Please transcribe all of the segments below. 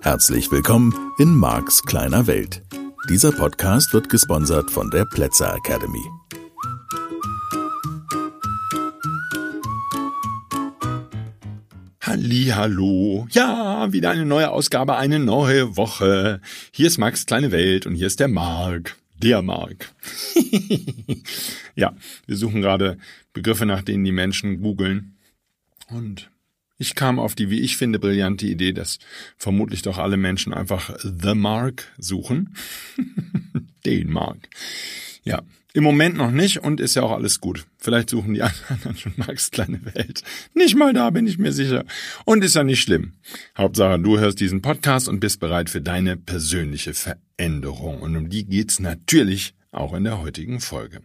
Herzlich willkommen in Marks kleiner Welt. Dieser Podcast wird gesponsert von der Plätzer Academy. Hallo, ja, wieder eine neue Ausgabe, eine neue Woche. Hier ist Max kleine Welt und hier ist der Mark, der Mark. ja, wir suchen gerade Begriffe, nach denen die Menschen googeln und ich kam auf die, wie ich finde, brillante Idee, dass vermutlich doch alle Menschen einfach The Mark suchen. Den Mark. Ja, im Moment noch nicht und ist ja auch alles gut. Vielleicht suchen die anderen schon Marks kleine Welt. Nicht mal da bin ich mir sicher. Und ist ja nicht schlimm. Hauptsache, du hörst diesen Podcast und bist bereit für deine persönliche Veränderung. Und um die geht's natürlich auch in der heutigen Folge.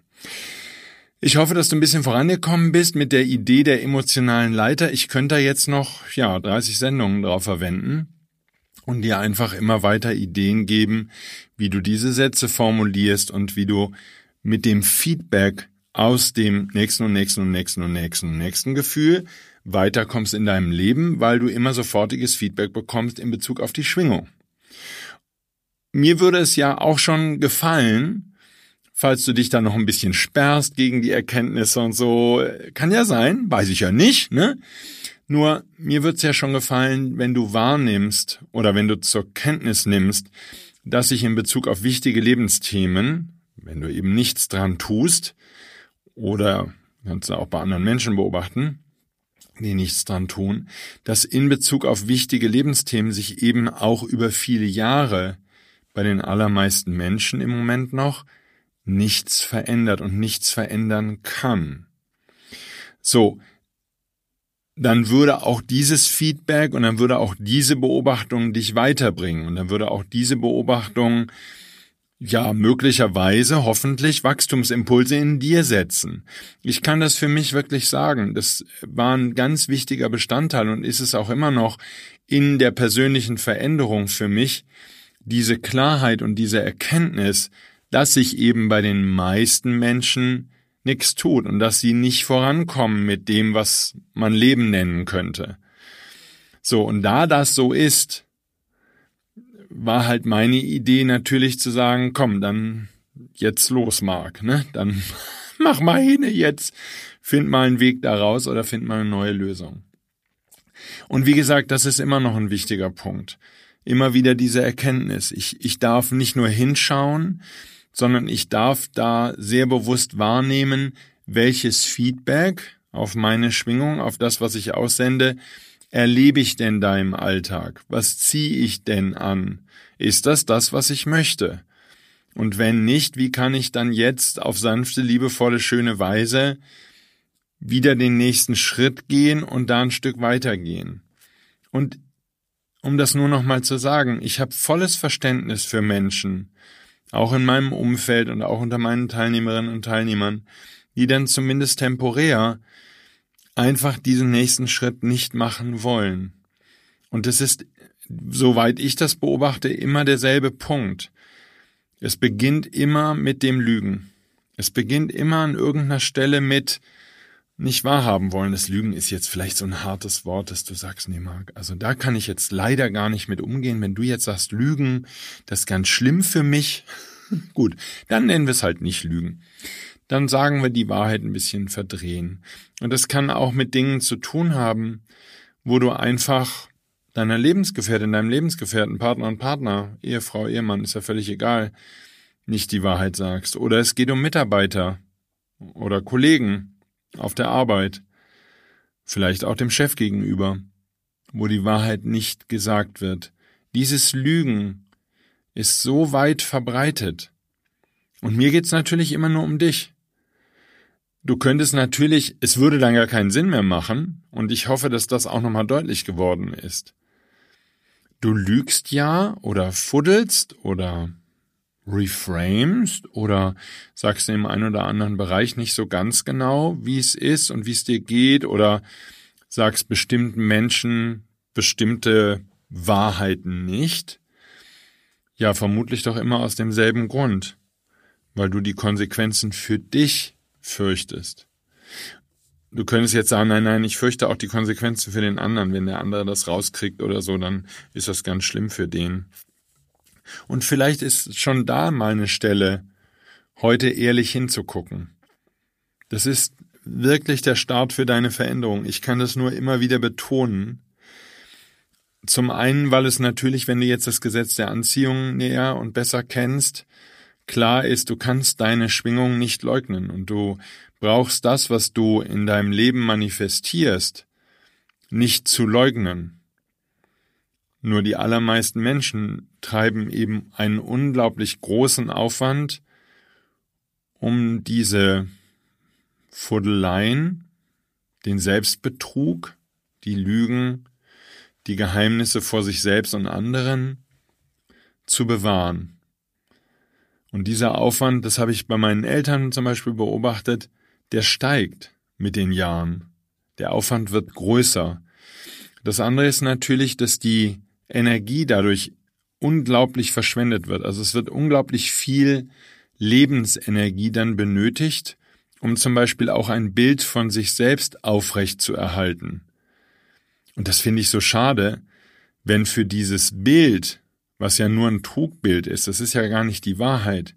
Ich hoffe, dass du ein bisschen vorangekommen bist mit der Idee der emotionalen Leiter. Ich könnte da jetzt noch, ja, 30 Sendungen drauf verwenden und dir einfach immer weiter Ideen geben, wie du diese Sätze formulierst und wie du mit dem Feedback aus dem nächsten und nächsten und nächsten und nächsten und nächsten Gefühl weiterkommst in deinem Leben, weil du immer sofortiges Feedback bekommst in Bezug auf die Schwingung. Mir würde es ja auch schon gefallen, falls du dich da noch ein bisschen sperrst gegen die Erkenntnisse und so. Kann ja sein, weiß ich ja nicht, ne? Nur mir wird's ja schon gefallen, wenn du wahrnimmst oder wenn du zur Kenntnis nimmst, dass sich in Bezug auf wichtige Lebensthemen, wenn du eben nichts dran tust, oder kannst du auch bei anderen Menschen beobachten, die nichts dran tun, dass in Bezug auf wichtige Lebensthemen sich eben auch über viele Jahre bei den allermeisten Menschen im Moment noch nichts verändert und nichts verändern kann. So, dann würde auch dieses Feedback und dann würde auch diese Beobachtung dich weiterbringen und dann würde auch diese Beobachtung ja möglicherweise hoffentlich Wachstumsimpulse in dir setzen. Ich kann das für mich wirklich sagen. Das war ein ganz wichtiger Bestandteil und ist es auch immer noch in der persönlichen Veränderung für mich, diese Klarheit und diese Erkenntnis, dass sich eben bei den meisten Menschen nichts tut und dass sie nicht vorankommen mit dem, was man Leben nennen könnte. So, und da das so ist, war halt meine Idee natürlich zu sagen, komm, dann jetzt los, Mark, ne? Dann mach mal hin jetzt, find mal einen Weg daraus oder find mal eine neue Lösung. Und wie gesagt, das ist immer noch ein wichtiger Punkt. Immer wieder diese Erkenntnis. Ich, ich darf nicht nur hinschauen, sondern ich darf da sehr bewusst wahrnehmen, welches Feedback auf meine Schwingung, auf das, was ich aussende, erlebe ich denn da im Alltag? Was ziehe ich denn an? Ist das das, was ich möchte? Und wenn nicht, wie kann ich dann jetzt auf sanfte, liebevolle, schöne Weise wieder den nächsten Schritt gehen und da ein Stück weitergehen? Und um das nur noch mal zu sagen, ich habe volles Verständnis für Menschen, auch in meinem Umfeld und auch unter meinen Teilnehmerinnen und Teilnehmern, die dann zumindest temporär einfach diesen nächsten Schritt nicht machen wollen. Und es ist, soweit ich das beobachte, immer derselbe Punkt. Es beginnt immer mit dem Lügen. Es beginnt immer an irgendeiner Stelle mit, nicht wahrhaben wollen. Das Lügen ist jetzt vielleicht so ein hartes Wort, dass du sagst, nee, Marc, also da kann ich jetzt leider gar nicht mit umgehen. Wenn du jetzt sagst, Lügen, das ist ganz schlimm für mich. Gut, dann nennen wir es halt nicht Lügen. Dann sagen wir die Wahrheit ein bisschen verdrehen. Und das kann auch mit Dingen zu tun haben, wo du einfach deiner Lebensgefährtin, deinem Lebensgefährten, Partner und Partner, Ehefrau, Ehemann, ist ja völlig egal, nicht die Wahrheit sagst. Oder es geht um Mitarbeiter oder Kollegen auf der Arbeit, vielleicht auch dem Chef gegenüber, wo die Wahrheit nicht gesagt wird. Dieses Lügen ist so weit verbreitet. Und mir geht's natürlich immer nur um dich. Du könntest natürlich, es würde dann gar keinen Sinn mehr machen, und ich hoffe, dass das auch nochmal deutlich geworden ist. Du lügst ja oder fuddelst oder reframest oder sagst im einen oder anderen Bereich nicht so ganz genau, wie es ist und wie es dir geht oder sagst bestimmten Menschen bestimmte Wahrheiten nicht? Ja, vermutlich doch immer aus demselben Grund, weil du die Konsequenzen für dich fürchtest. Du könntest jetzt sagen, nein, nein, ich fürchte auch die Konsequenzen für den anderen. Wenn der andere das rauskriegt oder so, dann ist das ganz schlimm für den. Und vielleicht ist schon da mal eine Stelle, heute ehrlich hinzugucken. Das ist wirklich der Start für deine Veränderung. Ich kann das nur immer wieder betonen. Zum einen, weil es natürlich, wenn du jetzt das Gesetz der Anziehung näher und besser kennst, klar ist, du kannst deine Schwingung nicht leugnen und du brauchst das, was du in deinem Leben manifestierst, nicht zu leugnen. Nur die allermeisten Menschen treiben eben einen unglaublich großen Aufwand, um diese Fuddeleien, den Selbstbetrug, die Lügen, die Geheimnisse vor sich selbst und anderen zu bewahren. Und dieser Aufwand, das habe ich bei meinen Eltern zum Beispiel beobachtet, der steigt mit den Jahren. Der Aufwand wird größer. Das andere ist natürlich, dass die Energie dadurch unglaublich verschwendet wird. Also es wird unglaublich viel Lebensenergie dann benötigt, um zum Beispiel auch ein Bild von sich selbst aufrecht zu erhalten. Und das finde ich so schade, wenn für dieses Bild, was ja nur ein Trugbild ist, das ist ja gar nicht die Wahrheit,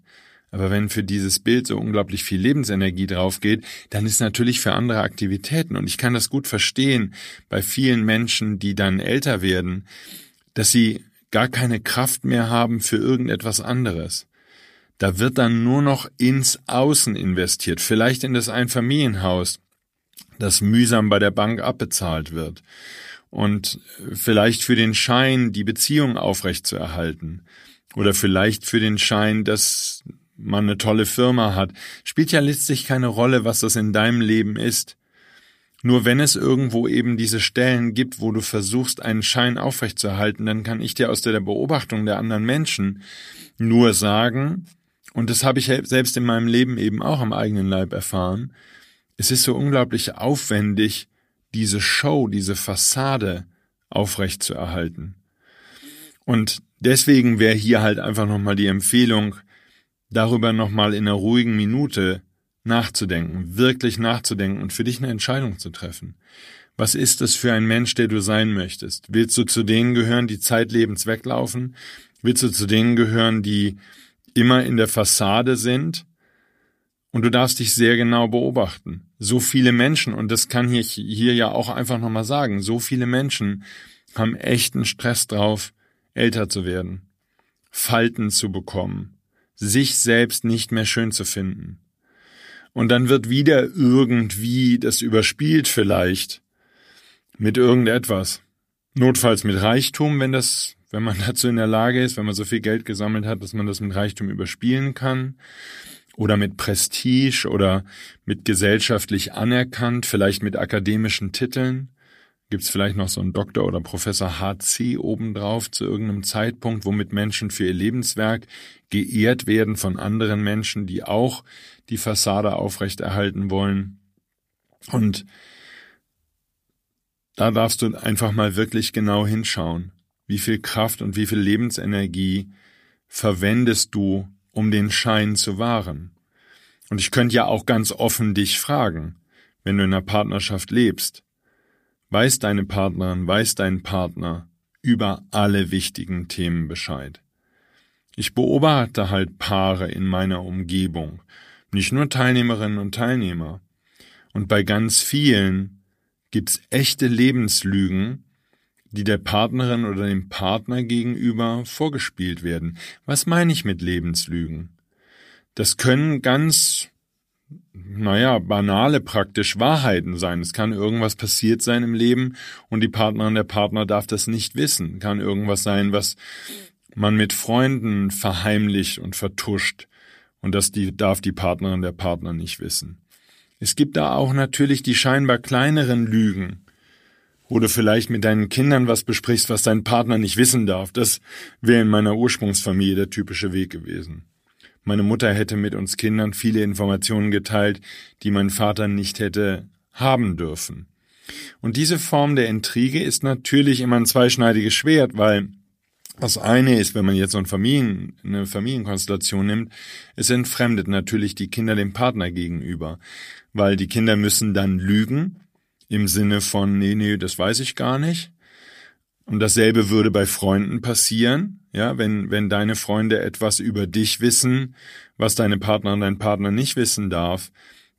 aber wenn für dieses Bild so unglaublich viel Lebensenergie draufgeht, dann ist natürlich für andere Aktivitäten. Und ich kann das gut verstehen bei vielen Menschen, die dann älter werden, dass sie gar keine Kraft mehr haben für irgendetwas anderes. Da wird dann nur noch ins Außen investiert, vielleicht in das Einfamilienhaus, das mühsam bei der Bank abbezahlt wird. Und vielleicht für den Schein, die Beziehung aufrechtzuerhalten. Oder vielleicht für den Schein, dass man eine tolle Firma hat. Spielt ja letztlich keine Rolle, was das in deinem Leben ist. Nur wenn es irgendwo eben diese Stellen gibt, wo du versuchst, einen Schein aufrechtzuerhalten, dann kann ich dir aus der Beobachtung der anderen Menschen nur sagen, und das habe ich selbst in meinem Leben eben auch am eigenen Leib erfahren, es ist so unglaublich aufwendig, diese Show, diese Fassade aufrechtzuerhalten. Und deswegen wäre hier halt einfach nochmal die Empfehlung, darüber nochmal in einer ruhigen Minute nachzudenken, wirklich nachzudenken und für dich eine Entscheidung zu treffen. Was ist es für ein Mensch, der du sein möchtest? Willst du zu denen gehören, die zeitlebens weglaufen? Willst du zu denen gehören, die immer in der Fassade sind? Und du darfst dich sehr genau beobachten. So viele Menschen, und das kann ich hier ja auch einfach nochmal sagen, so viele Menschen haben echten Stress drauf, älter zu werden, Falten zu bekommen, sich selbst nicht mehr schön zu finden. Und dann wird wieder irgendwie das überspielt vielleicht mit irgendetwas. Notfalls mit Reichtum, wenn das, wenn man dazu in der Lage ist, wenn man so viel Geld gesammelt hat, dass man das mit Reichtum überspielen kann. Oder mit Prestige oder mit gesellschaftlich anerkannt, vielleicht mit akademischen Titeln gibt es vielleicht noch so einen Doktor oder Professor HC obendrauf zu irgendeinem Zeitpunkt, womit Menschen für ihr Lebenswerk geehrt werden von anderen Menschen, die auch die Fassade aufrechterhalten wollen. Und da darfst du einfach mal wirklich genau hinschauen, wie viel Kraft und wie viel Lebensenergie verwendest du, um den Schein zu wahren. Und ich könnte ja auch ganz offen dich fragen, wenn du in einer Partnerschaft lebst, weiß deine Partnerin, weiß dein Partner über alle wichtigen Themen Bescheid. Ich beobachte halt Paare in meiner Umgebung, nicht nur Teilnehmerinnen und Teilnehmer. Und bei ganz vielen gibt's echte Lebenslügen, die der Partnerin oder dem Partner gegenüber vorgespielt werden. Was meine ich mit Lebenslügen? Das können ganz naja, banale praktisch Wahrheiten sein. Es kann irgendwas passiert sein im Leben und die Partnerin, der Partner darf das nicht wissen. Kann irgendwas sein, was man mit Freunden verheimlicht und vertuscht. Und das die, darf die Partnerin, der Partner nicht wissen. Es gibt da auch natürlich die scheinbar kleineren Lügen, du vielleicht mit deinen Kindern was besprichst, was dein Partner nicht wissen darf. Das wäre in meiner Ursprungsfamilie der typische Weg gewesen. Meine Mutter hätte mit uns Kindern viele Informationen geteilt, die mein Vater nicht hätte haben dürfen. Und diese Form der Intrige ist natürlich immer ein zweischneidiges Schwert, weil Das eine ist, wenn man jetzt so ein Familien, eine Familienkonstellation nimmt, es entfremdet natürlich die Kinder dem Partner gegenüber, weil die Kinder müssen dann lügen im Sinne von, nee, nee, das weiß ich gar nicht. Und dasselbe würde bei Freunden passieren, ja, wenn, wenn deine Freunde etwas über dich wissen, was deine Partner und dein Partner nicht wissen darf,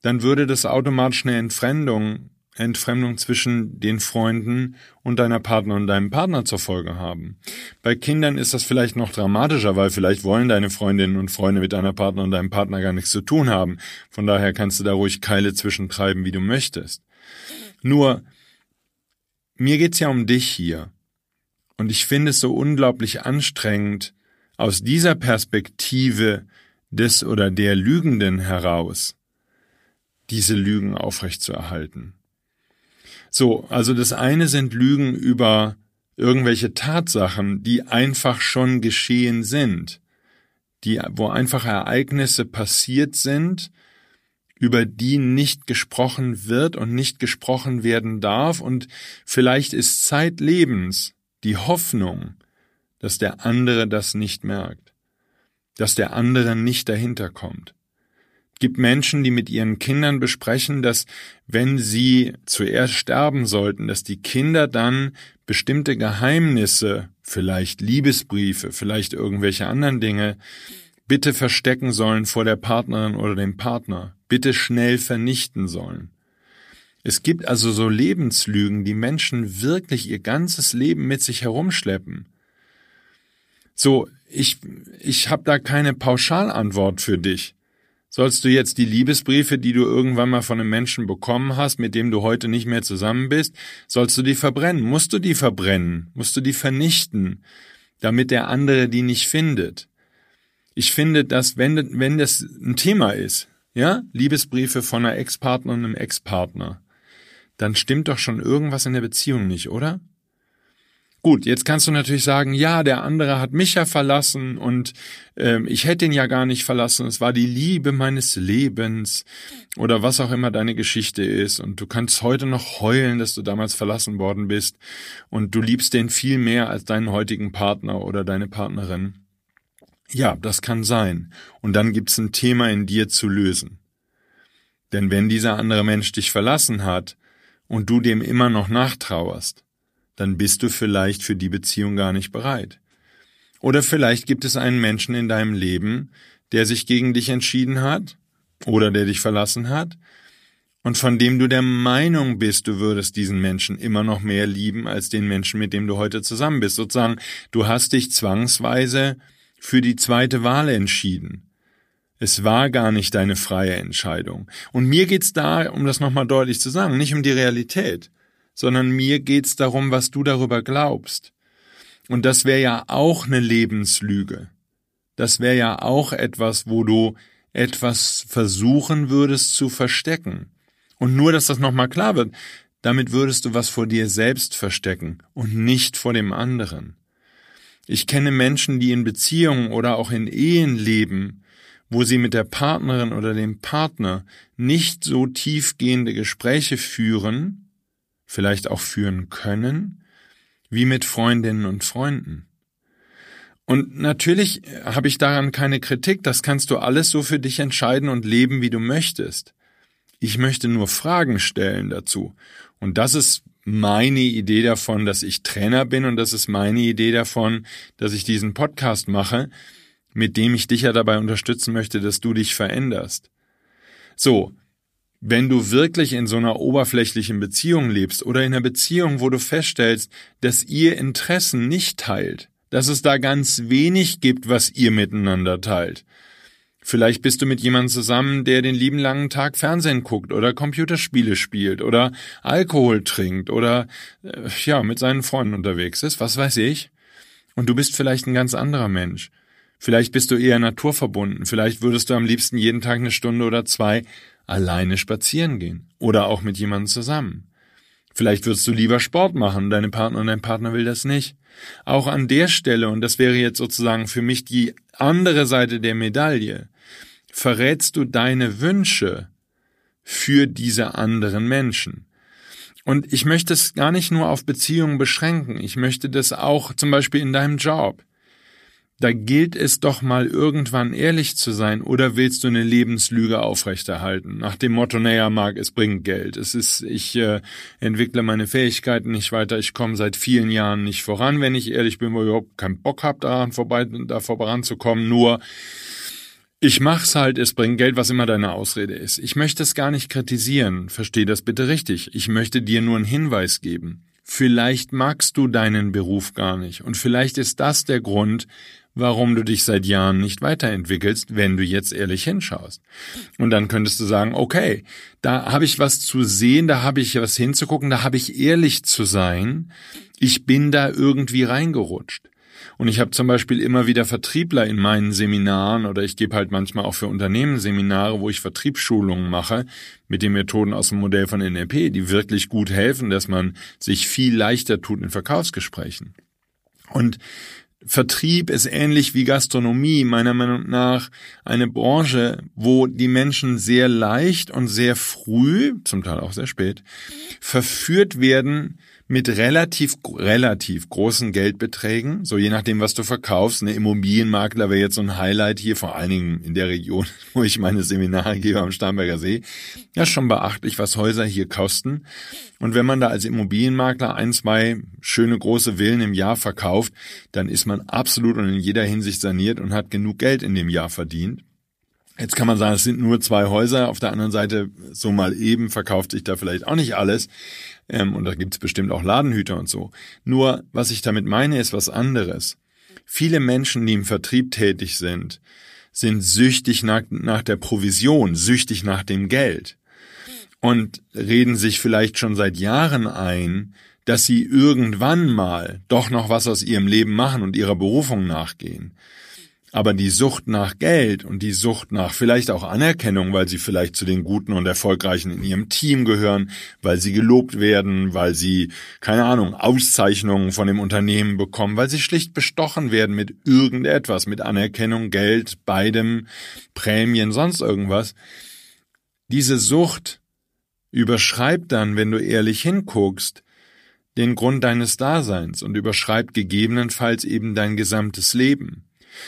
dann würde das automatisch eine Entfremdung Entfremdung zwischen den Freunden und deiner Partner und deinem Partner zur Folge haben. Bei Kindern ist das vielleicht noch dramatischer, weil vielleicht wollen deine Freundinnen und Freunde mit deiner Partner und deinem Partner gar nichts zu tun haben. Von daher kannst du da ruhig Keile zwischentreiben, wie du möchtest. Nur, mir geht's ja um dich hier. Und ich finde es so unglaublich anstrengend, aus dieser Perspektive des oder der Lügenden heraus diese Lügen aufrechtzuerhalten. So, also das eine sind Lügen über irgendwelche Tatsachen, die einfach schon geschehen sind, die, wo einfach Ereignisse passiert sind, über die nicht gesprochen wird und nicht gesprochen werden darf. Und vielleicht ist zeitlebens die Hoffnung, dass der andere das nicht merkt, dass der andere nicht dahinter kommt. Gibt Menschen, die mit ihren Kindern besprechen, dass wenn sie zuerst sterben sollten, dass die Kinder dann bestimmte Geheimnisse, vielleicht Liebesbriefe, vielleicht irgendwelche anderen Dinge, bitte verstecken sollen vor der Partnerin oder dem Partner, bitte schnell vernichten sollen. Es gibt also so Lebenslügen, die Menschen wirklich ihr ganzes Leben mit sich herumschleppen. So, ich, ich habe da keine Pauschalantwort für dich. Sollst du jetzt die Liebesbriefe, die du irgendwann mal von einem Menschen bekommen hast, mit dem du heute nicht mehr zusammen bist, sollst du die verbrennen? Musst du die verbrennen? Musst du die vernichten, damit der andere die nicht findet? Ich finde, dass wenn, wenn das ein Thema ist, ja, Liebesbriefe von einer Ex-Partner und einem Ex-Partner, dann stimmt doch schon irgendwas in der Beziehung nicht, oder? Gut, jetzt kannst du natürlich sagen, ja, der andere hat mich ja verlassen und ähm, ich hätte ihn ja gar nicht verlassen. Es war die Liebe meines Lebens oder was auch immer deine Geschichte ist. Und du kannst heute noch heulen, dass du damals verlassen worden bist und du liebst den viel mehr als deinen heutigen Partner oder deine Partnerin. Ja, das kann sein. Und dann gibt's ein Thema in dir zu lösen. Denn wenn dieser andere Mensch dich verlassen hat und du dem immer noch nachtrauerst, dann bist du vielleicht für die Beziehung gar nicht bereit. Oder vielleicht gibt es einen Menschen in deinem Leben, der sich gegen dich entschieden hat oder der dich verlassen hat und von dem du der Meinung bist, du würdest diesen Menschen immer noch mehr lieben als den Menschen, mit dem du heute zusammen bist. Sozusagen, du hast dich zwangsweise für die zweite Wahl entschieden. Es war gar nicht deine freie Entscheidung. Und mir geht's da, um das nochmal deutlich zu sagen, nicht um die Realität sondern mir geht's darum, was du darüber glaubst. Und das wäre ja auch eine Lebenslüge. Das wäre ja auch etwas, wo du etwas versuchen würdest zu verstecken. Und nur, dass das nochmal klar wird, damit würdest du was vor dir selbst verstecken und nicht vor dem anderen. Ich kenne Menschen, die in Beziehungen oder auch in Ehen leben, wo sie mit der Partnerin oder dem Partner nicht so tiefgehende Gespräche führen, vielleicht auch führen können, wie mit Freundinnen und Freunden. Und natürlich habe ich daran keine Kritik, das kannst du alles so für dich entscheiden und leben, wie du möchtest. Ich möchte nur Fragen stellen dazu. Und das ist meine Idee davon, dass ich Trainer bin und das ist meine Idee davon, dass ich diesen Podcast mache, mit dem ich dich ja dabei unterstützen möchte, dass du dich veränderst. So, wenn du wirklich in so einer oberflächlichen Beziehung lebst oder in einer Beziehung, wo du feststellst, dass ihr Interessen nicht teilt, dass es da ganz wenig gibt, was ihr miteinander teilt. Vielleicht bist du mit jemandem zusammen, der den lieben langen Tag Fernsehen guckt oder Computerspiele spielt oder Alkohol trinkt oder äh, ja, mit seinen Freunden unterwegs ist, was weiß ich. Und du bist vielleicht ein ganz anderer Mensch. Vielleicht bist du eher naturverbunden, vielleicht würdest du am liebsten jeden Tag eine Stunde oder zwei alleine spazieren gehen oder auch mit jemandem zusammen. Vielleicht würdest du lieber Sport machen, deine Partner und dein Partner will das nicht. Auch an der Stelle, und das wäre jetzt sozusagen für mich die andere Seite der Medaille, verrätst du deine Wünsche für diese anderen Menschen. Und ich möchte es gar nicht nur auf Beziehungen beschränken. Ich möchte das auch zum Beispiel in deinem Job. Da gilt es doch mal irgendwann ehrlich zu sein, oder willst du eine Lebenslüge aufrechterhalten? Nach dem Motto, naja, Marc, es bringt Geld. Es ist, ich äh, entwickle meine Fähigkeiten nicht weiter, ich komme seit vielen Jahren nicht voran, wenn ich ehrlich bin, weil ich überhaupt keinen Bock habe, daran vorbei, da voranzukommen, nur ich mach's halt, es bringt Geld, was immer deine Ausrede ist. Ich möchte es gar nicht kritisieren, versteh das bitte richtig. Ich möchte dir nur einen Hinweis geben. Vielleicht magst du deinen Beruf gar nicht und vielleicht ist das der Grund, warum du dich seit Jahren nicht weiterentwickelst, wenn du jetzt ehrlich hinschaust. Und dann könntest du sagen, okay, da habe ich was zu sehen, da habe ich was hinzugucken, da habe ich ehrlich zu sein. Ich bin da irgendwie reingerutscht. Und ich habe zum Beispiel immer wieder Vertriebler in meinen Seminaren oder ich gebe halt manchmal auch für Unternehmen Seminare, wo ich Vertriebsschulungen mache mit den Methoden aus dem Modell von NLP, die wirklich gut helfen, dass man sich viel leichter tut in Verkaufsgesprächen. Und Vertrieb ist ähnlich wie Gastronomie, meiner Meinung nach eine Branche, wo die Menschen sehr leicht und sehr früh, zum Teil auch sehr spät, verführt werden mit relativ, relativ großen Geldbeträgen, so je nachdem, was du verkaufst. Eine Immobilienmakler wäre jetzt so ein Highlight hier, vor allen Dingen in der Region, wo ich meine Seminare gebe am Starnberger See. Ja, schon beachtlich, was Häuser hier kosten. Und wenn man da als Immobilienmakler ein, zwei schöne große Villen im Jahr verkauft, dann ist man absolut und in jeder Hinsicht saniert und hat genug Geld in dem Jahr verdient. Jetzt kann man sagen, es sind nur zwei Häuser. Auf der anderen Seite, so mal eben verkauft sich da vielleicht auch nicht alles. Ähm, und da gibt's bestimmt auch Ladenhüter und so. Nur, was ich damit meine, ist was anderes. Viele Menschen, die im Vertrieb tätig sind, sind süchtig nach, nach der Provision, süchtig nach dem Geld und reden sich vielleicht schon seit Jahren ein, dass sie irgendwann mal doch noch was aus ihrem Leben machen und ihrer Berufung nachgehen. Aber die Sucht nach Geld und die Sucht nach vielleicht auch Anerkennung, weil sie vielleicht zu den Guten und Erfolgreichen in ihrem Team gehören, weil sie gelobt werden, weil sie, keine Ahnung, Auszeichnungen von dem Unternehmen bekommen, weil sie schlicht bestochen werden mit irgendetwas, mit Anerkennung, Geld, beidem, Prämien, sonst irgendwas. Diese Sucht überschreibt dann, wenn du ehrlich hinguckst, den Grund deines Daseins und überschreibt gegebenenfalls eben dein gesamtes Leben.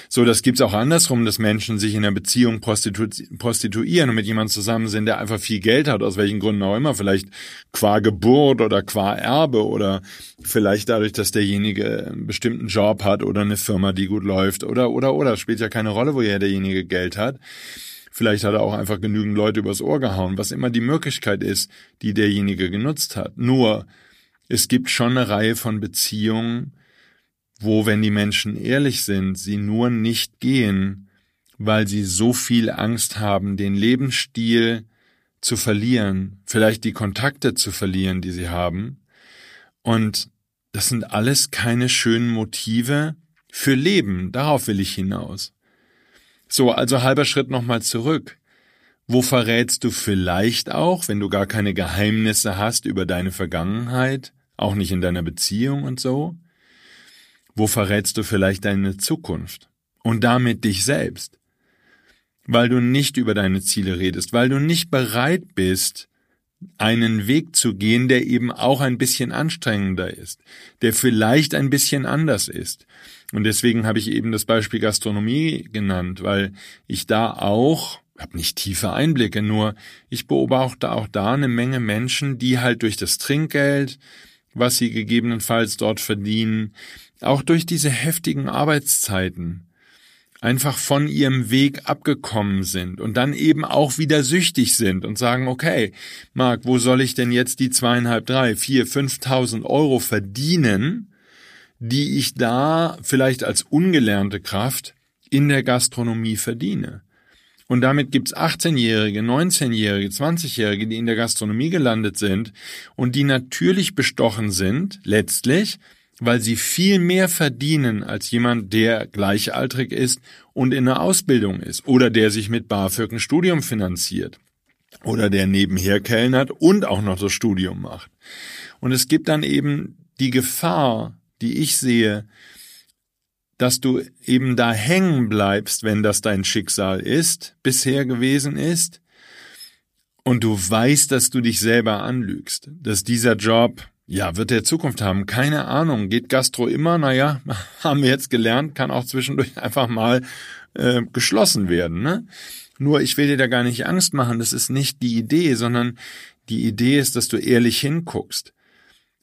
So, das gibt's auch andersrum, dass Menschen sich in einer Beziehung prostitu prostituieren und mit jemandem zusammen sind, der einfach viel Geld hat, aus welchen Gründen auch immer, vielleicht qua Geburt oder qua Erbe oder vielleicht dadurch, dass derjenige einen bestimmten Job hat oder eine Firma, die gut läuft oder, oder, oder, spielt ja keine Rolle, woher derjenige Geld hat. Vielleicht hat er auch einfach genügend Leute übers Ohr gehauen, was immer die Möglichkeit ist, die derjenige genutzt hat. Nur, es gibt schon eine Reihe von Beziehungen, wo, wenn die Menschen ehrlich sind, sie nur nicht gehen, weil sie so viel Angst haben, den Lebensstil zu verlieren, vielleicht die Kontakte zu verlieren, die sie haben. Und das sind alles keine schönen Motive für Leben. Darauf will ich hinaus. So, also halber Schritt nochmal zurück. Wo verrätst du vielleicht auch, wenn du gar keine Geheimnisse hast über deine Vergangenheit, auch nicht in deiner Beziehung und so? Wo verrätst du vielleicht deine Zukunft und damit dich selbst? Weil du nicht über deine Ziele redest, weil du nicht bereit bist, einen Weg zu gehen, der eben auch ein bisschen anstrengender ist, der vielleicht ein bisschen anders ist. Und deswegen habe ich eben das Beispiel Gastronomie genannt, weil ich da auch, habe nicht tiefe Einblicke, nur ich beobachte auch da eine Menge Menschen, die halt durch das Trinkgeld, was sie gegebenenfalls dort verdienen, auch durch diese heftigen Arbeitszeiten einfach von ihrem Weg abgekommen sind und dann eben auch wieder süchtig sind und sagen, okay, Marc, wo soll ich denn jetzt die zweieinhalb, drei, vier, fünftausend Euro verdienen, die ich da vielleicht als ungelernte Kraft in der Gastronomie verdiene? Und damit gibt's 18-Jährige, 19-Jährige, 20-Jährige, die in der Gastronomie gelandet sind und die natürlich bestochen sind, letztlich, weil sie viel mehr verdienen als jemand, der gleichaltrig ist und in der Ausbildung ist oder der sich mit BAföG ein Studium finanziert oder der nebenher kellnert und auch noch das Studium macht. Und es gibt dann eben die Gefahr, die ich sehe, dass du eben da hängen bleibst, wenn das dein Schicksal ist, bisher gewesen ist, und du weißt, dass du dich selber anlügst, dass dieser Job ja, wird der Zukunft haben? Keine Ahnung. Geht Gastro immer? Naja, haben wir jetzt gelernt, kann auch zwischendurch einfach mal äh, geschlossen werden. Ne? Nur ich will dir da gar nicht Angst machen, das ist nicht die Idee, sondern die Idee ist, dass du ehrlich hinguckst.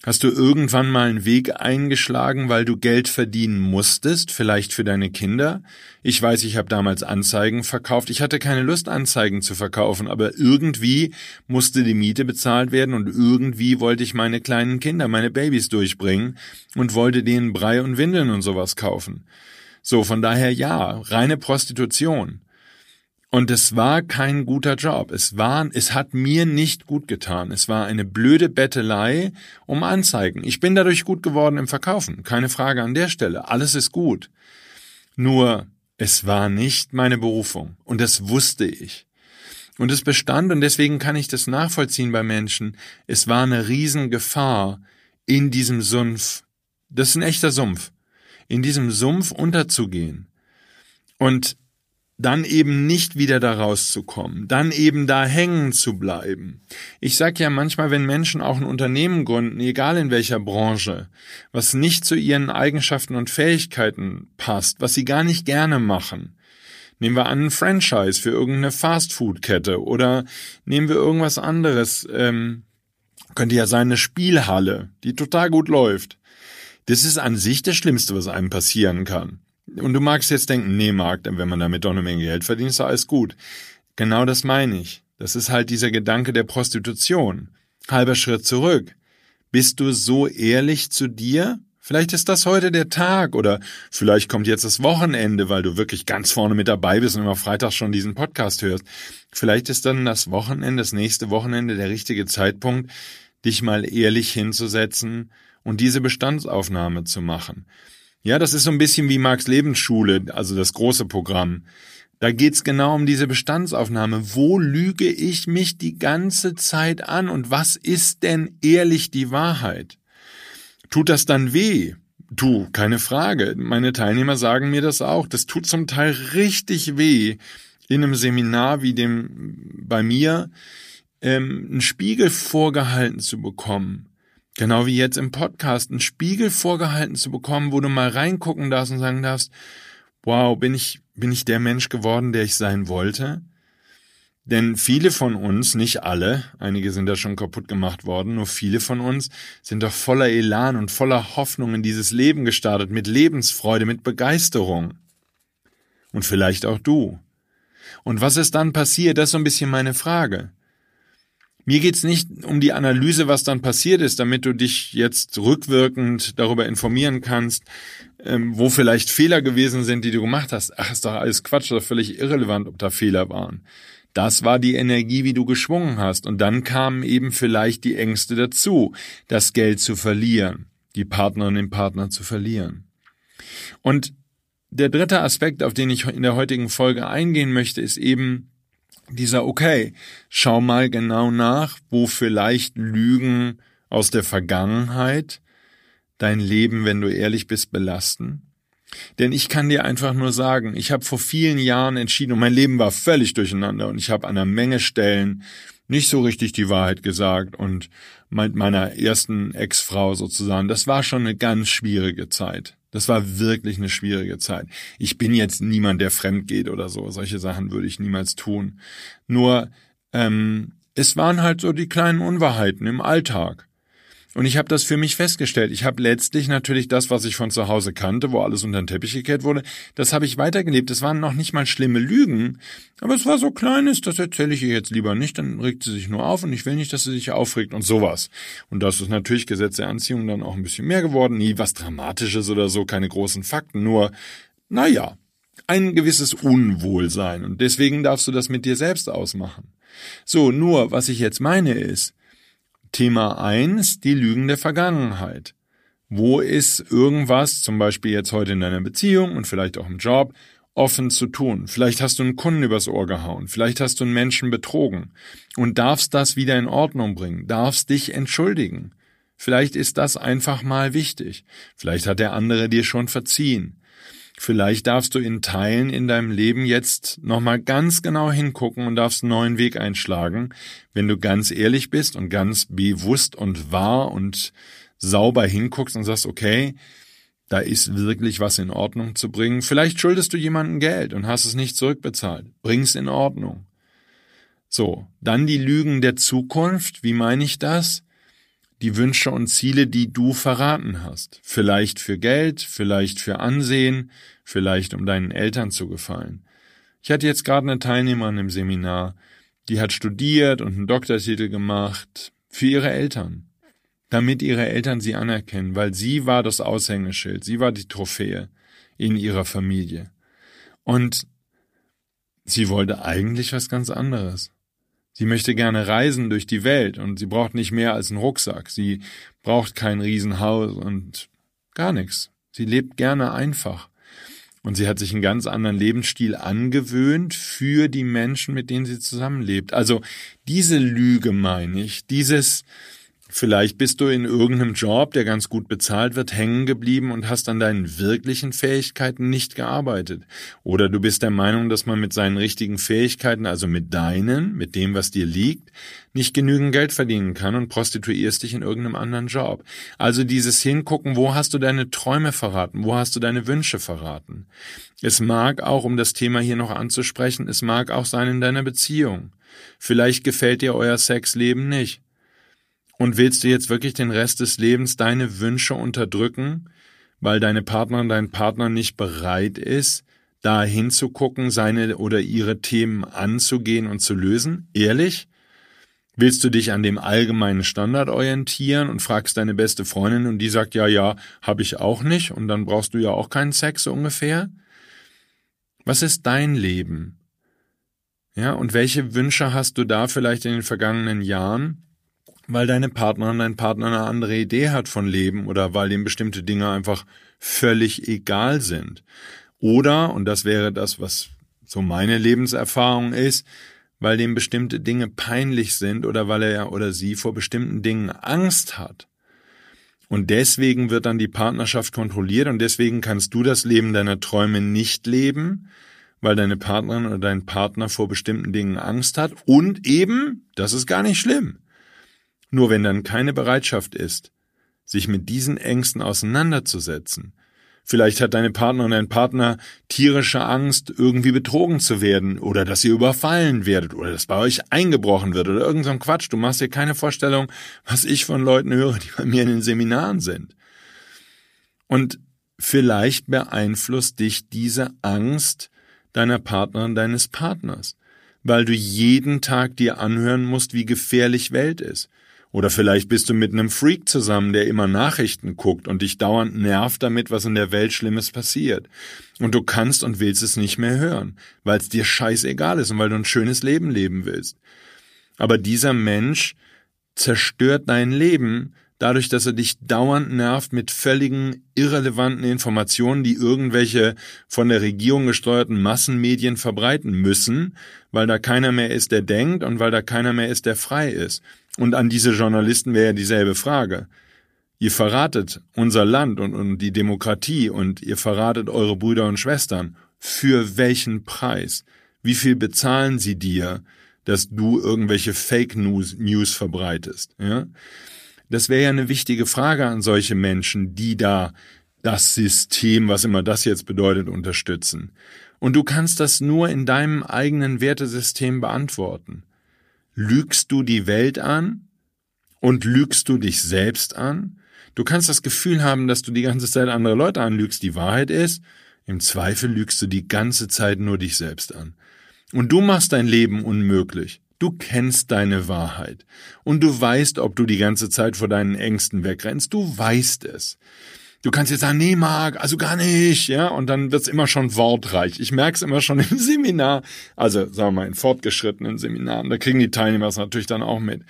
Hast du irgendwann mal einen Weg eingeschlagen, weil du Geld verdienen musstest, vielleicht für deine Kinder? Ich weiß, ich habe damals Anzeigen verkauft. Ich hatte keine Lust, Anzeigen zu verkaufen, aber irgendwie musste die Miete bezahlt werden und irgendwie wollte ich meine kleinen Kinder, meine Babys durchbringen und wollte denen Brei und Windeln und sowas kaufen. So, von daher ja, reine Prostitution. Und es war kein guter Job. Es war, es hat mir nicht gut getan. Es war eine blöde Bettelei um Anzeigen. Ich bin dadurch gut geworden im Verkaufen. Keine Frage an der Stelle. Alles ist gut. Nur, es war nicht meine Berufung. Und das wusste ich. Und es bestand, und deswegen kann ich das nachvollziehen bei Menschen, es war eine Riesengefahr in diesem Sumpf. Das ist ein echter Sumpf. In diesem Sumpf unterzugehen. Und dann eben nicht wieder da rauszukommen, dann eben da hängen zu bleiben. Ich sag ja manchmal, wenn Menschen auch ein Unternehmen gründen, egal in welcher Branche, was nicht zu ihren Eigenschaften und Fähigkeiten passt, was sie gar nicht gerne machen, Nehmen wir an ein Franchise für irgendeine Fastfood-Kette oder nehmen wir irgendwas anderes. Ähm, könnte ja sein eine Spielhalle, die total gut läuft. Das ist an sich das Schlimmste, was einem passieren kann. Und du magst jetzt denken, nee, Marc, wenn man damit doch eine Menge Geld verdient, ist alles gut. Genau das meine ich. Das ist halt dieser Gedanke der Prostitution. Halber Schritt zurück. Bist du so ehrlich zu dir? Vielleicht ist das heute der Tag oder vielleicht kommt jetzt das Wochenende, weil du wirklich ganz vorne mit dabei bist und immer Freitag schon diesen Podcast hörst. Vielleicht ist dann das Wochenende, das nächste Wochenende der richtige Zeitpunkt, dich mal ehrlich hinzusetzen und diese Bestandsaufnahme zu machen. Ja, das ist so ein bisschen wie Marx Lebensschule, also das große Programm. Da geht's genau um diese Bestandsaufnahme. Wo lüge ich mich die ganze Zeit an und was ist denn ehrlich die Wahrheit? Tut das dann weh? Du, keine Frage. Meine Teilnehmer sagen mir das auch. Das tut zum Teil richtig weh, in einem Seminar wie dem bei mir ähm, einen Spiegel vorgehalten zu bekommen Genau wie jetzt im Podcast einen Spiegel vorgehalten zu bekommen, wo du mal reingucken darfst und sagen darfst, wow, bin ich, bin ich der Mensch geworden, der ich sein wollte? Denn viele von uns, nicht alle, einige sind da schon kaputt gemacht worden, nur viele von uns sind doch voller Elan und voller Hoffnung in dieses Leben gestartet, mit Lebensfreude, mit Begeisterung. Und vielleicht auch du. Und was ist dann passiert, das ist so ein bisschen meine Frage. Mir geht's nicht um die Analyse, was dann passiert ist, damit du dich jetzt rückwirkend darüber informieren kannst, ähm, wo vielleicht Fehler gewesen sind, die du gemacht hast. Ach, ist doch alles Quatsch, ist doch völlig irrelevant, ob da Fehler waren. Das war die Energie, wie du geschwungen hast. Und dann kamen eben vielleicht die Ängste dazu, das Geld zu verlieren, die Partnerin, den Partner zu verlieren. Und der dritte Aspekt, auf den ich in der heutigen Folge eingehen möchte, ist eben, dieser, okay, schau mal genau nach, wo vielleicht Lügen aus der Vergangenheit dein Leben, wenn du ehrlich bist, belasten. Denn ich kann dir einfach nur sagen, ich habe vor vielen Jahren entschieden und mein Leben war völlig durcheinander und ich habe an einer Menge Stellen nicht so richtig die Wahrheit gesagt und mit meiner ersten Ex-Frau sozusagen, das war schon eine ganz schwierige Zeit. Das war wirklich eine schwierige Zeit. Ich bin jetzt niemand, der fremd geht oder so. Solche Sachen würde ich niemals tun. Nur, ähm, es waren halt so die kleinen Unwahrheiten im Alltag. Und ich habe das für mich festgestellt. Ich habe letztlich natürlich das, was ich von zu Hause kannte, wo alles unter den Teppich gekehrt wurde, das habe ich weitergelebt. Es waren noch nicht mal schlimme Lügen, aber es war so kleines, das erzähle ich ihr jetzt lieber nicht, dann regt sie sich nur auf und ich will nicht, dass sie sich aufregt und sowas. Und das ist natürlich Gesetz der Anziehung dann auch ein bisschen mehr geworden. Nie was Dramatisches oder so, keine großen Fakten, nur, naja, ein gewisses Unwohlsein. Und deswegen darfst du das mit dir selbst ausmachen. So, nur, was ich jetzt meine ist, Thema eins: die Lügen der Vergangenheit. Wo ist irgendwas, zum Beispiel jetzt heute in deiner Beziehung und vielleicht auch im Job, offen zu tun. Vielleicht hast du einen Kunden übers Ohr gehauen, vielleicht hast du einen Menschen betrogen und darfst das wieder in Ordnung bringen, darfst dich entschuldigen. Vielleicht ist das einfach mal wichtig. Vielleicht hat der andere dir schon verziehen. Vielleicht darfst du in Teilen in deinem Leben jetzt nochmal ganz genau hingucken und darfst einen neuen Weg einschlagen, wenn du ganz ehrlich bist und ganz bewusst und wahr und sauber hinguckst und sagst, okay, da ist wirklich was in Ordnung zu bringen. Vielleicht schuldest du jemandem Geld und hast es nicht zurückbezahlt. Bring's in Ordnung. So, dann die Lügen der Zukunft. Wie meine ich das? Die Wünsche und Ziele, die du verraten hast. Vielleicht für Geld, vielleicht für Ansehen, vielleicht um deinen Eltern zu gefallen. Ich hatte jetzt gerade eine Teilnehmerin im Seminar, die hat studiert und einen Doktortitel gemacht für ihre Eltern damit ihre Eltern sie anerkennen, weil sie war das Aushängeschild, sie war die Trophäe in ihrer Familie. Und sie wollte eigentlich was ganz anderes. Sie möchte gerne reisen durch die Welt und sie braucht nicht mehr als einen Rucksack. Sie braucht kein Riesenhaus und gar nichts. Sie lebt gerne einfach. Und sie hat sich einen ganz anderen Lebensstil angewöhnt für die Menschen, mit denen sie zusammenlebt. Also diese Lüge meine ich, dieses, Vielleicht bist du in irgendeinem Job, der ganz gut bezahlt wird, hängen geblieben und hast an deinen wirklichen Fähigkeiten nicht gearbeitet. Oder du bist der Meinung, dass man mit seinen richtigen Fähigkeiten, also mit deinen, mit dem, was dir liegt, nicht genügend Geld verdienen kann und prostituierst dich in irgendeinem anderen Job. Also dieses Hingucken, wo hast du deine Träume verraten, wo hast du deine Wünsche verraten. Es mag auch, um das Thema hier noch anzusprechen, es mag auch sein in deiner Beziehung. Vielleicht gefällt dir euer Sexleben nicht. Und willst du jetzt wirklich den Rest des Lebens deine Wünsche unterdrücken, weil deine Partnerin, dein Partner nicht bereit ist, da hinzugucken, seine oder ihre Themen anzugehen und zu lösen? Ehrlich? Willst du dich an dem allgemeinen Standard orientieren und fragst deine beste Freundin und die sagt, ja, ja, hab ich auch nicht und dann brauchst du ja auch keinen Sex so ungefähr? Was ist dein Leben? Ja, und welche Wünsche hast du da vielleicht in den vergangenen Jahren? Weil deine Partnerin, dein Partner eine andere Idee hat von Leben oder weil ihm bestimmte Dinge einfach völlig egal sind. Oder, und das wäre das, was so meine Lebenserfahrung ist, weil dem bestimmte Dinge peinlich sind oder weil er oder sie vor bestimmten Dingen Angst hat. Und deswegen wird dann die Partnerschaft kontrolliert und deswegen kannst du das Leben deiner Träume nicht leben, weil deine Partnerin oder dein Partner vor bestimmten Dingen Angst hat und eben, das ist gar nicht schlimm, nur wenn dann keine Bereitschaft ist, sich mit diesen Ängsten auseinanderzusetzen, Vielleicht hat deine Partnerin dein Partner tierische Angst, irgendwie betrogen zu werden oder dass ihr überfallen werdet oder dass bei euch eingebrochen wird oder irgend so Quatsch. Du machst dir keine Vorstellung, was ich von Leuten höre, die bei mir in den Seminaren sind. Und vielleicht beeinflusst dich diese Angst deiner Partnerin, deines Partners, weil du jeden Tag dir anhören musst, wie gefährlich Welt ist, oder vielleicht bist du mit einem Freak zusammen, der immer Nachrichten guckt und dich dauernd nervt damit, was in der Welt Schlimmes passiert. Und du kannst und willst es nicht mehr hören, weil es dir scheißegal ist und weil du ein schönes Leben leben willst. Aber dieser Mensch zerstört dein Leben dadurch, dass er dich dauernd nervt mit völligen irrelevanten Informationen, die irgendwelche von der Regierung gesteuerten Massenmedien verbreiten müssen, weil da keiner mehr ist, der denkt und weil da keiner mehr ist, der frei ist. Und an diese Journalisten wäre ja dieselbe Frage. Ihr verratet unser Land und, und die Demokratie und ihr verratet eure Brüder und Schwestern. Für welchen Preis? Wie viel bezahlen sie dir, dass du irgendwelche Fake News, News verbreitest? Ja? Das wäre ja eine wichtige Frage an solche Menschen, die da das System, was immer das jetzt bedeutet, unterstützen. Und du kannst das nur in deinem eigenen Wertesystem beantworten. Lügst du die Welt an? Und lügst du dich selbst an? Du kannst das Gefühl haben, dass du die ganze Zeit andere Leute anlügst. Die Wahrheit ist, im Zweifel lügst du die ganze Zeit nur dich selbst an. Und du machst dein Leben unmöglich. Du kennst deine Wahrheit. Und du weißt, ob du die ganze Zeit vor deinen Ängsten wegrennst. Du weißt es. Du kannst jetzt sagen, nee, Marc, also gar nicht, ja, und dann wird's immer schon wortreich. Ich merk's immer schon im Seminar, also sagen wir mal in fortgeschrittenen Seminaren, da kriegen die Teilnehmer es natürlich dann auch mit.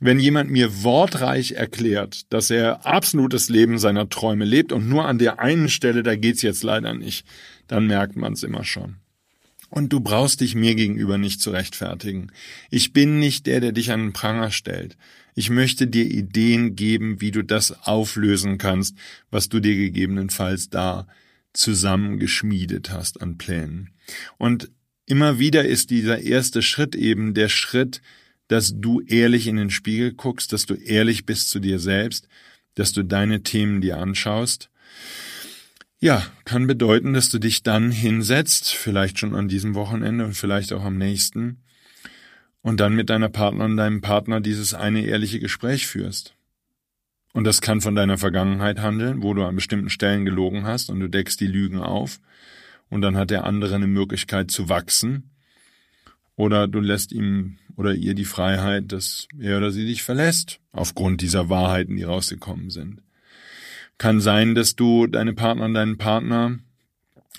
Wenn jemand mir wortreich erklärt, dass er absolutes Leben seiner Träume lebt und nur an der einen Stelle, da geht's jetzt leider nicht, dann merkt man's immer schon. Und du brauchst dich mir gegenüber nicht zu rechtfertigen. Ich bin nicht der, der dich an den Pranger stellt. Ich möchte dir Ideen geben, wie du das auflösen kannst, was du dir gegebenenfalls da zusammengeschmiedet hast an Plänen. Und immer wieder ist dieser erste Schritt eben der Schritt, dass du ehrlich in den Spiegel guckst, dass du ehrlich bist zu dir selbst, dass du deine Themen dir anschaust. Ja, kann bedeuten, dass du dich dann hinsetzt, vielleicht schon an diesem Wochenende und vielleicht auch am nächsten, und dann mit deiner Partnerin, deinem Partner dieses eine ehrliche Gespräch führst. Und das kann von deiner Vergangenheit handeln, wo du an bestimmten Stellen gelogen hast und du deckst die Lügen auf und dann hat der andere eine Möglichkeit zu wachsen. Oder du lässt ihm oder ihr die Freiheit, dass er oder sie dich verlässt, aufgrund dieser Wahrheiten, die rausgekommen sind. Kann sein, dass du deine Partnerin, deinen Partner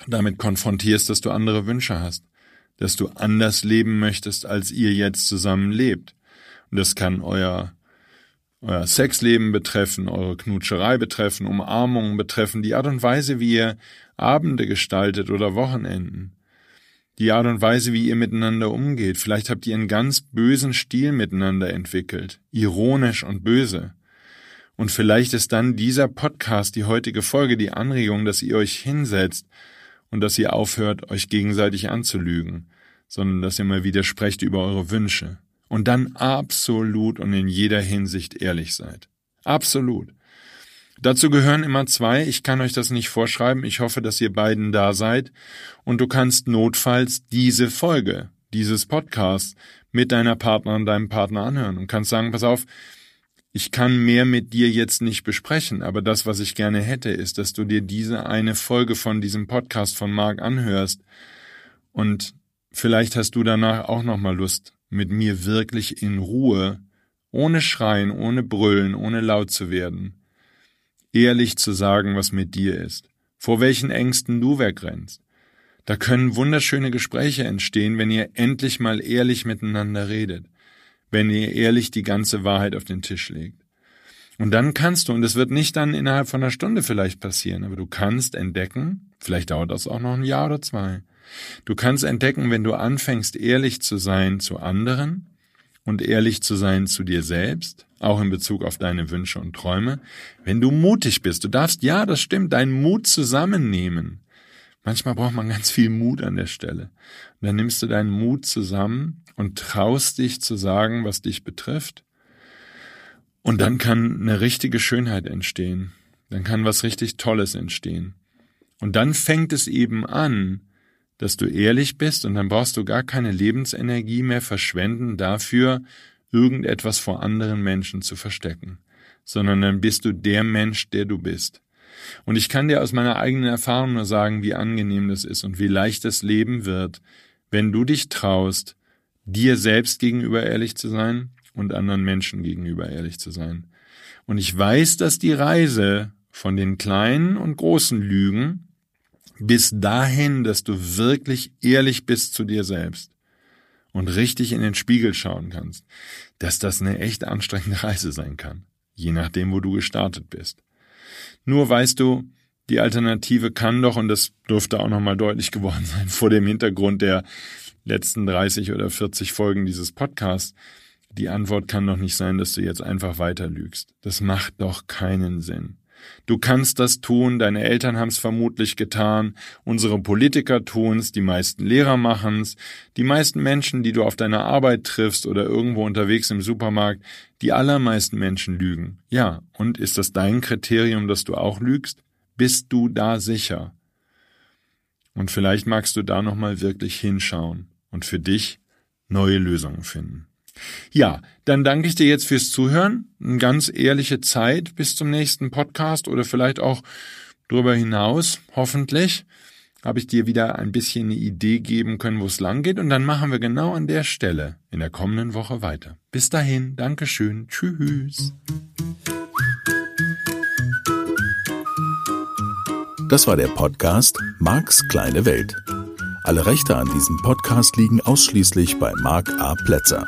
damit konfrontierst, dass du andere Wünsche hast, dass du anders leben möchtest, als ihr jetzt zusammen lebt. Und das kann euer euer Sexleben betreffen, eure Knutscherei betreffen, Umarmungen betreffen, die Art und Weise, wie ihr Abende gestaltet oder Wochenenden, die Art und Weise, wie ihr miteinander umgeht. Vielleicht habt ihr einen ganz bösen Stil miteinander entwickelt, ironisch und böse. Und vielleicht ist dann dieser Podcast, die heutige Folge, die Anregung, dass ihr euch hinsetzt und dass ihr aufhört, euch gegenseitig anzulügen, sondern dass ihr mal wieder sprecht über eure Wünsche und dann absolut und in jeder Hinsicht ehrlich seid. Absolut. Dazu gehören immer zwei. Ich kann euch das nicht vorschreiben. Ich hoffe, dass ihr beiden da seid. Und du kannst notfalls diese Folge, dieses Podcast mit deiner Partnerin, deinem Partner anhören und kannst sagen, pass auf, ich kann mehr mit dir jetzt nicht besprechen, aber das, was ich gerne hätte, ist, dass du dir diese eine Folge von diesem Podcast von Marc anhörst und vielleicht hast du danach auch nochmal Lust, mit mir wirklich in Ruhe, ohne Schreien, ohne Brüllen, ohne laut zu werden, ehrlich zu sagen, was mit dir ist, vor welchen Ängsten du wegrennst. Da können wunderschöne Gespräche entstehen, wenn ihr endlich mal ehrlich miteinander redet, wenn ihr ehrlich die ganze Wahrheit auf den Tisch legt. Und dann kannst du, und es wird nicht dann innerhalb von einer Stunde vielleicht passieren, aber du kannst entdecken, vielleicht dauert das auch noch ein Jahr oder zwei, Du kannst entdecken, wenn du anfängst, ehrlich zu sein zu anderen und ehrlich zu sein zu dir selbst, auch in Bezug auf deine Wünsche und Träume, wenn du mutig bist. Du darfst, ja, das stimmt, deinen Mut zusammennehmen. Manchmal braucht man ganz viel Mut an der Stelle. Und dann nimmst du deinen Mut zusammen und traust dich zu sagen, was dich betrifft. Und dann kann eine richtige Schönheit entstehen. Dann kann was richtig Tolles entstehen. Und dann fängt es eben an, dass du ehrlich bist und dann brauchst du gar keine Lebensenergie mehr verschwenden dafür, irgendetwas vor anderen Menschen zu verstecken, sondern dann bist du der Mensch, der du bist. Und ich kann dir aus meiner eigenen Erfahrung nur sagen, wie angenehm das ist und wie leicht das Leben wird, wenn du dich traust, dir selbst gegenüber ehrlich zu sein und anderen Menschen gegenüber ehrlich zu sein. Und ich weiß, dass die Reise von den kleinen und großen Lügen bis dahin, dass du wirklich ehrlich bist zu dir selbst und richtig in den Spiegel schauen kannst, dass das eine echt anstrengende Reise sein kann, je nachdem, wo du gestartet bist. Nur weißt du, die Alternative kann doch, und das dürfte auch nochmal deutlich geworden sein vor dem Hintergrund der letzten 30 oder 40 Folgen dieses Podcasts, die Antwort kann doch nicht sein, dass du jetzt einfach weiter lügst. Das macht doch keinen Sinn. Du kannst das tun, deine Eltern haben es vermutlich getan, unsere Politiker tun's, die meisten Lehrer machen's, die meisten Menschen, die du auf deiner Arbeit triffst oder irgendwo unterwegs im Supermarkt, die allermeisten Menschen lügen. Ja, und ist das dein Kriterium, dass du auch lügst? Bist du da sicher? Und vielleicht magst du da nochmal wirklich hinschauen und für dich neue Lösungen finden. Ja, dann danke ich dir jetzt fürs Zuhören. Eine ganz ehrliche Zeit bis zum nächsten Podcast oder vielleicht auch darüber hinaus, hoffentlich, habe ich dir wieder ein bisschen eine Idee geben können, wo es lang geht. Und dann machen wir genau an der Stelle in der kommenden Woche weiter. Bis dahin, Dankeschön, tschüss. Das war der Podcast Marks kleine Welt. Alle Rechte an diesem Podcast liegen ausschließlich bei Mark A. Plätzer.